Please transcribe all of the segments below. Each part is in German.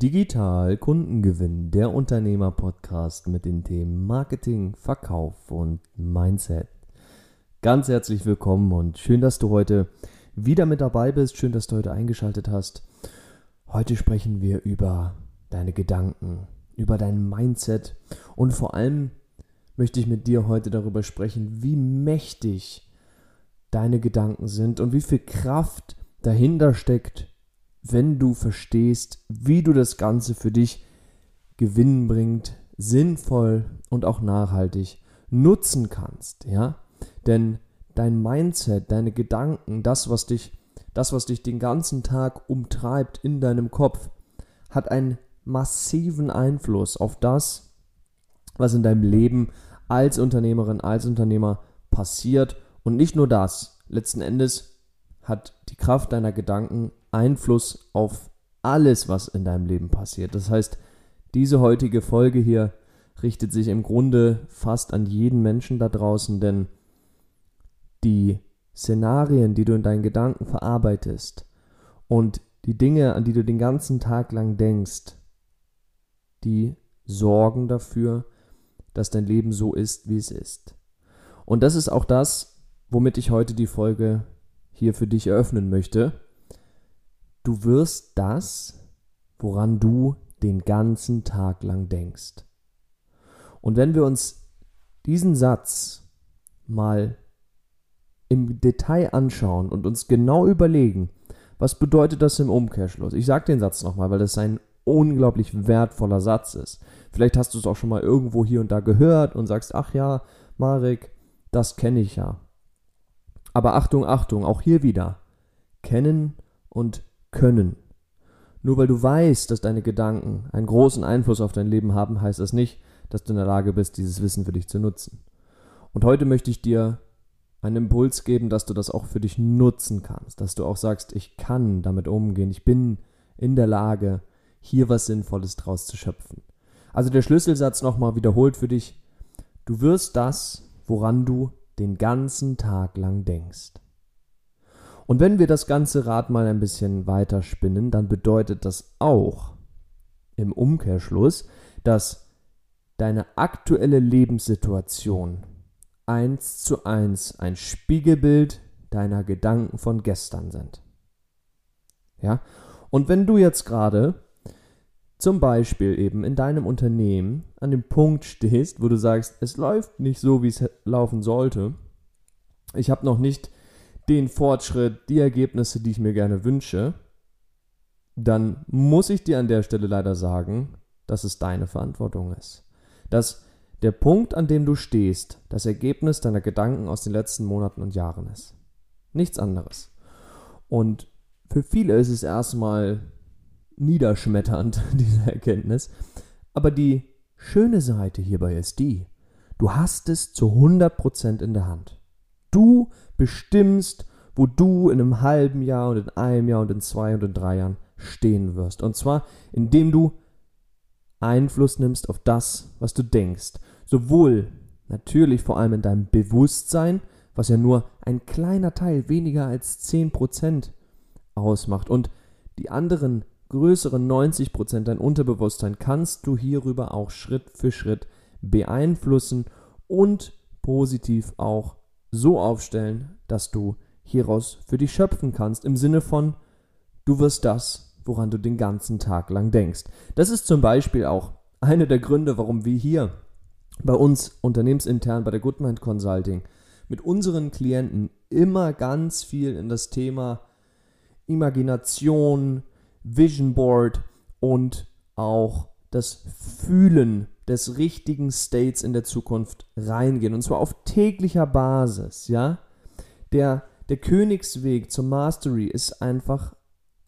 Digital Kundengewinn, der Unternehmer-Podcast mit den Themen Marketing, Verkauf und Mindset. Ganz herzlich willkommen und schön, dass du heute wieder mit dabei bist. Schön, dass du heute eingeschaltet hast. Heute sprechen wir über deine Gedanken, über dein Mindset und vor allem möchte ich mit dir heute darüber sprechen, wie mächtig deine Gedanken sind und wie viel Kraft dahinter steckt, wenn du verstehst, wie du das Ganze für dich gewinnbringend, sinnvoll und auch nachhaltig nutzen kannst, ja? Denn dein Mindset, deine Gedanken, das was dich das was dich den ganzen Tag umtreibt in deinem Kopf, hat einen massiven Einfluss auf das, was in deinem Leben als Unternehmerin, als Unternehmer passiert und nicht nur das, letzten Endes hat die Kraft deiner Gedanken Einfluss auf alles, was in deinem Leben passiert. Das heißt, diese heutige Folge hier richtet sich im Grunde fast an jeden Menschen da draußen, denn die Szenarien, die du in deinen Gedanken verarbeitest und die Dinge, an die du den ganzen Tag lang denkst, die sorgen dafür, dass dein Leben so ist, wie es ist. Und das ist auch das, womit ich heute die Folge hier für dich eröffnen möchte. Du wirst das, woran du den ganzen Tag lang denkst. Und wenn wir uns diesen Satz mal im Detail anschauen und uns genau überlegen, was bedeutet das im Umkehrschluss? Ich sage den Satz nochmal, weil das ein unglaublich wertvoller Satz ist. Vielleicht hast du es auch schon mal irgendwo hier und da gehört und sagst, ach ja, Marek, das kenne ich ja. Aber Achtung, Achtung, auch hier wieder. Kennen und können. Nur weil du weißt, dass deine Gedanken einen großen Einfluss auf dein Leben haben, heißt das nicht, dass du in der Lage bist, dieses Wissen für dich zu nutzen. Und heute möchte ich dir einen Impuls geben, dass du das auch für dich nutzen kannst, dass du auch sagst, ich kann damit umgehen, ich bin in der Lage, hier was Sinnvolles draus zu schöpfen. Also der Schlüsselsatz nochmal wiederholt für dich, du wirst das, woran du den ganzen Tag lang denkst. Und wenn wir das ganze Rad mal ein bisschen weiter spinnen, dann bedeutet das auch im Umkehrschluss, dass deine aktuelle Lebenssituation eins zu eins ein Spiegelbild deiner Gedanken von gestern sind. Ja? Und wenn du jetzt gerade zum Beispiel eben in deinem Unternehmen an dem Punkt stehst, wo du sagst, es läuft nicht so, wie es laufen sollte, ich habe noch nicht den Fortschritt, die Ergebnisse, die ich mir gerne wünsche, dann muss ich dir an der Stelle leider sagen, dass es deine Verantwortung ist. Dass der Punkt, an dem du stehst, das Ergebnis deiner Gedanken aus den letzten Monaten und Jahren ist. Nichts anderes. Und für viele ist es erstmal niederschmetternd, diese Erkenntnis. Aber die schöne Seite hierbei ist die, du hast es zu 100% in der Hand. Du bestimmst, wo du in einem halben Jahr und in einem Jahr und in zwei und in drei Jahren stehen wirst. Und zwar, indem du Einfluss nimmst auf das, was du denkst. Sowohl natürlich vor allem in deinem Bewusstsein, was ja nur ein kleiner Teil, weniger als 10% ausmacht. Und die anderen größeren 90% dein Unterbewusstsein kannst du hierüber auch Schritt für Schritt beeinflussen und positiv auch so aufstellen, dass du hieraus für dich schöpfen kannst, im Sinne von, du wirst das, woran du den ganzen Tag lang denkst. Das ist zum Beispiel auch einer der Gründe, warum wir hier bei uns unternehmensintern bei der Goodmind Consulting mit unseren Klienten immer ganz viel in das Thema Imagination, Vision Board und auch das Fühlen des richtigen States in der Zukunft reingehen. Und zwar auf täglicher Basis, ja. Der, der Königsweg zur Mastery ist einfach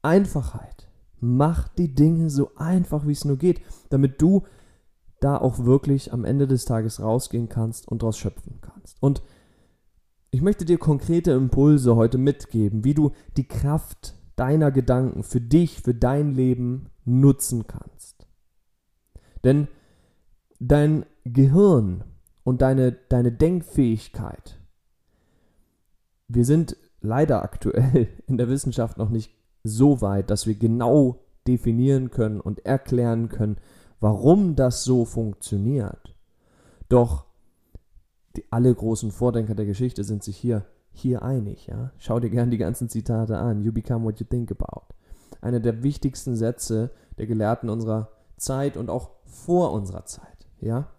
Einfachheit. Mach die Dinge so einfach, wie es nur geht, damit du da auch wirklich am Ende des Tages rausgehen kannst und daraus schöpfen kannst. Und ich möchte dir konkrete Impulse heute mitgeben, wie du die Kraft deiner Gedanken für dich, für dein Leben nutzen kannst. Denn dein Gehirn und deine, deine Denkfähigkeit, wir sind leider aktuell in der Wissenschaft noch nicht so weit, dass wir genau definieren können und erklären können, warum das so funktioniert. Doch die, alle großen Vordenker der Geschichte sind sich hier, hier einig. Ja? Schau dir gern die ganzen Zitate an. You become what you think about. Einer der wichtigsten Sätze der Gelehrten unserer Zeit und auch vor unserer Zeit. Ja?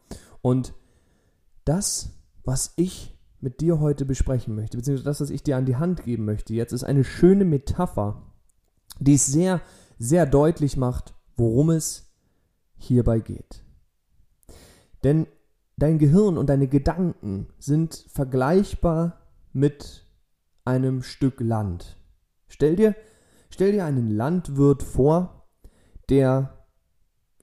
Und das, was ich mit dir heute besprechen möchte, beziehungsweise das, was ich dir an die Hand geben möchte, jetzt ist eine schöne Metapher, die es sehr, sehr deutlich macht, worum es hierbei geht. Denn dein Gehirn und deine Gedanken sind vergleichbar mit einem Stück Land. Stell dir, stell dir einen Landwirt vor, der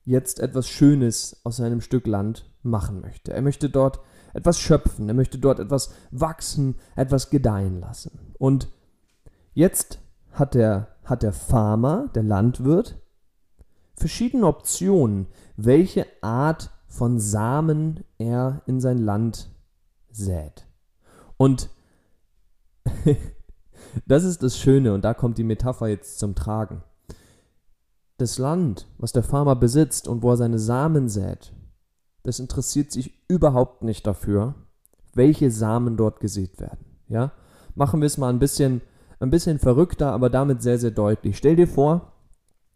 jetzt etwas Schönes aus seinem Stück Land machen möchte. Er möchte dort etwas schöpfen, er möchte dort etwas wachsen, etwas gedeihen lassen. Und jetzt hat der, hat der Farmer, der Landwirt, verschiedene Optionen, welche Art von Samen er in sein Land sät. Und das ist das Schöne und da kommt die Metapher jetzt zum Tragen. Das Land, was der Farmer besitzt und wo er seine Samen sät, das interessiert sich überhaupt nicht dafür, welche Samen dort gesät werden. Ja? Machen wir es mal ein bisschen, ein bisschen verrückter, aber damit sehr, sehr deutlich. Stell dir vor,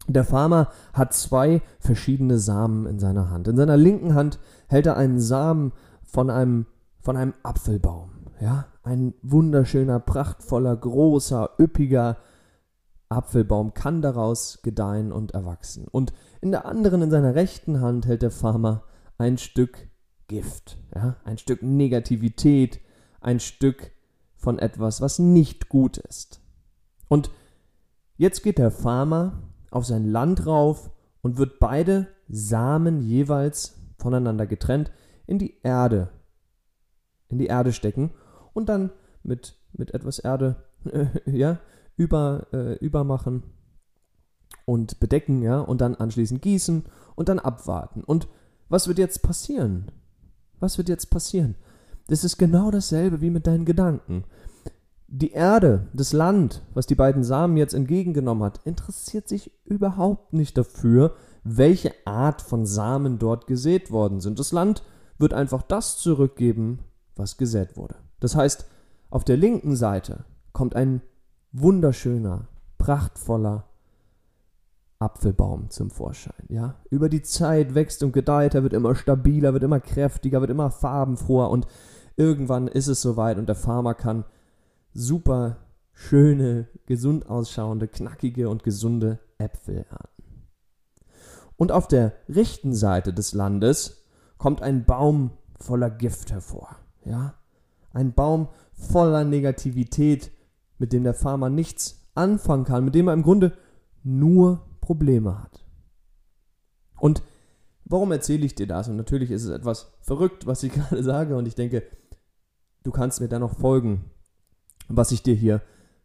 der Farmer hat zwei verschiedene Samen in seiner Hand. In seiner linken Hand hält er einen Samen von einem, von einem Apfelbaum. Ja, ein wunderschöner, prachtvoller, großer, üppiger Apfelbaum kann daraus gedeihen und erwachsen. Und in der anderen, in seiner rechten Hand, hält der Farmer ein Stück Gift, ja, ein Stück Negativität, ein Stück von etwas, was nicht gut ist. Und jetzt geht der Farmer auf sein Land rauf und wird beide Samen jeweils voneinander getrennt in die Erde, in die Erde stecken und dann mit, mit etwas Erde ja, über, äh, übermachen und bedecken, ja, und dann anschließend gießen und dann abwarten. Und was wird jetzt passieren? Was wird jetzt passieren? Das ist genau dasselbe wie mit deinen Gedanken. Die Erde, das Land, was die beiden Samen jetzt entgegengenommen hat, interessiert sich überhaupt nicht dafür, welche Art von Samen dort gesät worden sind. Das Land wird einfach das zurückgeben, was gesät wurde. Das heißt, auf der linken Seite kommt ein wunderschöner, prachtvoller Apfelbaum zum Vorschein. Ja? Über die Zeit wächst und gedeiht, er wird immer stabiler, wird immer kräftiger, wird immer farbenfroher und irgendwann ist es soweit und der Farmer kann super schöne, gesund ausschauende, knackige und gesunde Äpfel ernten. Und auf der rechten Seite des Landes kommt ein Baum voller Gift hervor. Ja? Ein Baum voller Negativität, mit dem der Farmer nichts anfangen kann, mit dem er im Grunde nur Probleme hat. Und warum erzähle ich dir das? Und natürlich ist es etwas verrückt, was ich gerade sage, und ich denke, du kannst mir da noch folgen was ich dir hier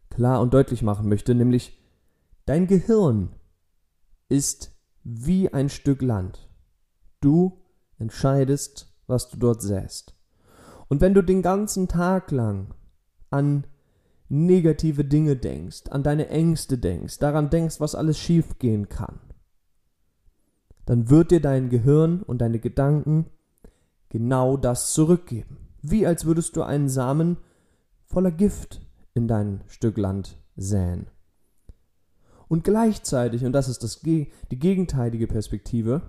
klar und deutlich machen möchte, nämlich dein Gehirn ist wie ein Stück Land. Du entscheidest, was du dort säst. Und wenn du den ganzen Tag lang an negative Dinge denkst, an deine Ängste denkst, daran denkst, was alles schiefgehen kann, dann wird dir dein Gehirn und deine Gedanken genau das zurückgeben. Wie als würdest du einen Samen voller Gift in dein Stück Land säen. Und gleichzeitig, und das ist das, die gegenteilige Perspektive,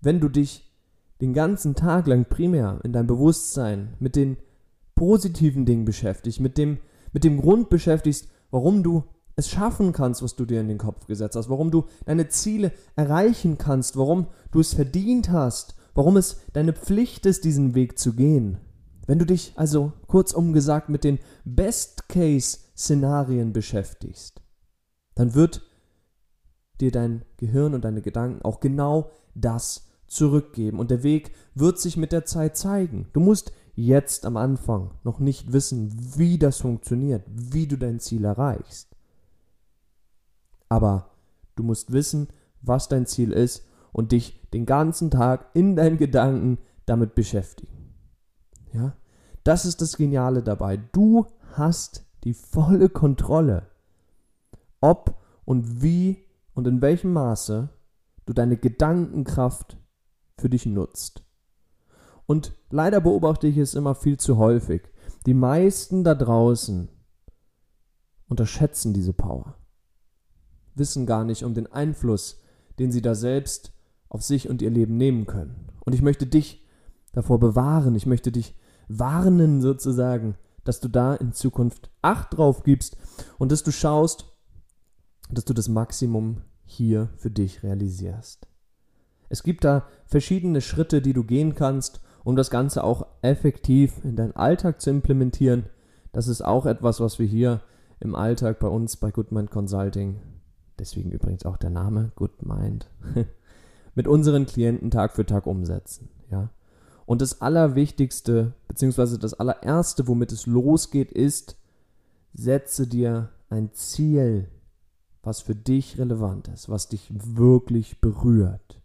wenn du dich den ganzen Tag lang primär in deinem Bewusstsein mit den positiven Dingen beschäftigst, mit dem, mit dem Grund beschäftigst, warum du es schaffen kannst, was du dir in den Kopf gesetzt hast, warum du deine Ziele erreichen kannst, warum du es verdient hast, warum es deine Pflicht ist, diesen Weg zu gehen, wenn du dich also kurzum gesagt mit den Best-Case-Szenarien beschäftigst, dann wird dir dein Gehirn und deine Gedanken auch genau das zurückgeben. Und der Weg wird sich mit der Zeit zeigen. Du musst jetzt am Anfang noch nicht wissen, wie das funktioniert, wie du dein Ziel erreichst. Aber du musst wissen, was dein Ziel ist und dich den ganzen Tag in deinen Gedanken damit beschäftigen. Ja? Das ist das Geniale dabei. Du hast die volle Kontrolle, ob und wie und in welchem Maße du deine Gedankenkraft für dich nutzt. Und leider beobachte ich es immer viel zu häufig. Die meisten da draußen unterschätzen diese Power, wissen gar nicht um den Einfluss, den sie da selbst auf sich und ihr Leben nehmen können. Und ich möchte dich davor bewahren, ich möchte dich warnen sozusagen, dass du da in Zukunft Acht drauf gibst und dass du schaust, dass du das Maximum hier für dich realisierst. Es gibt da verschiedene Schritte, die du gehen kannst, um das Ganze auch effektiv in deinen Alltag zu implementieren. Das ist auch etwas, was wir hier im Alltag bei uns bei Goodmind Consulting, deswegen übrigens auch der Name Goodmind, mit unseren Klienten Tag für Tag umsetzen. Ja? Und das Allerwichtigste, beziehungsweise das allererste, womit es losgeht, ist, setze dir ein Ziel, was für dich relevant ist, was dich wirklich berührt.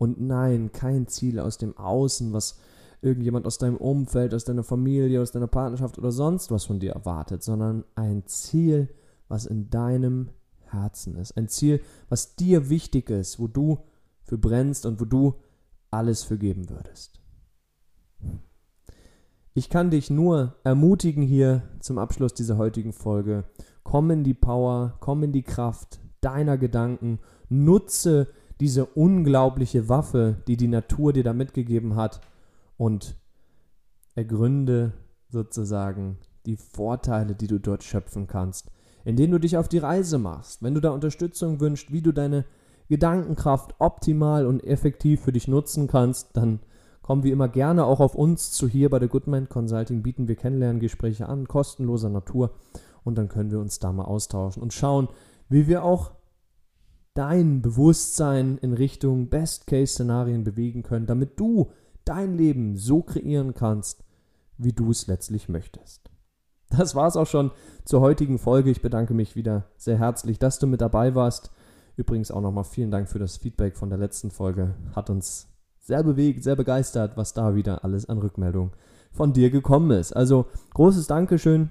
Und nein, kein Ziel aus dem Außen, was irgendjemand aus deinem Umfeld, aus deiner Familie, aus deiner Partnerschaft oder sonst was von dir erwartet, sondern ein Ziel, was in deinem Herzen ist. Ein Ziel, was dir wichtig ist, wo du für brennst und wo du alles für geben würdest. Ich kann dich nur ermutigen hier zum Abschluss dieser heutigen Folge. Komm in die Power, komm in die Kraft deiner Gedanken, nutze diese unglaubliche Waffe, die die Natur dir da mitgegeben hat und ergründe sozusagen die Vorteile, die du dort schöpfen kannst, indem du dich auf die Reise machst. Wenn du da Unterstützung wünschst, wie du deine Gedankenkraft optimal und effektiv für dich nutzen kannst, dann Kommen wie immer gerne auch auf uns zu hier bei der Goodman Consulting, bieten wir Kennenlerngespräche an, kostenloser Natur und dann können wir uns da mal austauschen und schauen, wie wir auch dein Bewusstsein in Richtung Best-Case-Szenarien bewegen können, damit du dein Leben so kreieren kannst, wie du es letztlich möchtest. Das war es auch schon zur heutigen Folge. Ich bedanke mich wieder sehr herzlich, dass du mit dabei warst. Übrigens auch nochmal vielen Dank für das Feedback von der letzten Folge. Hat uns sehr bewegt, sehr begeistert, was da wieder alles an Rückmeldung von dir gekommen ist. Also großes Dankeschön.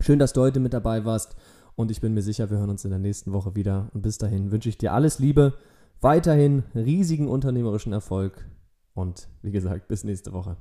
Schön, dass du heute mit dabei warst. Und ich bin mir sicher, wir hören uns in der nächsten Woche wieder. Und bis dahin wünsche ich dir alles Liebe, weiterhin riesigen unternehmerischen Erfolg. Und wie gesagt, bis nächste Woche.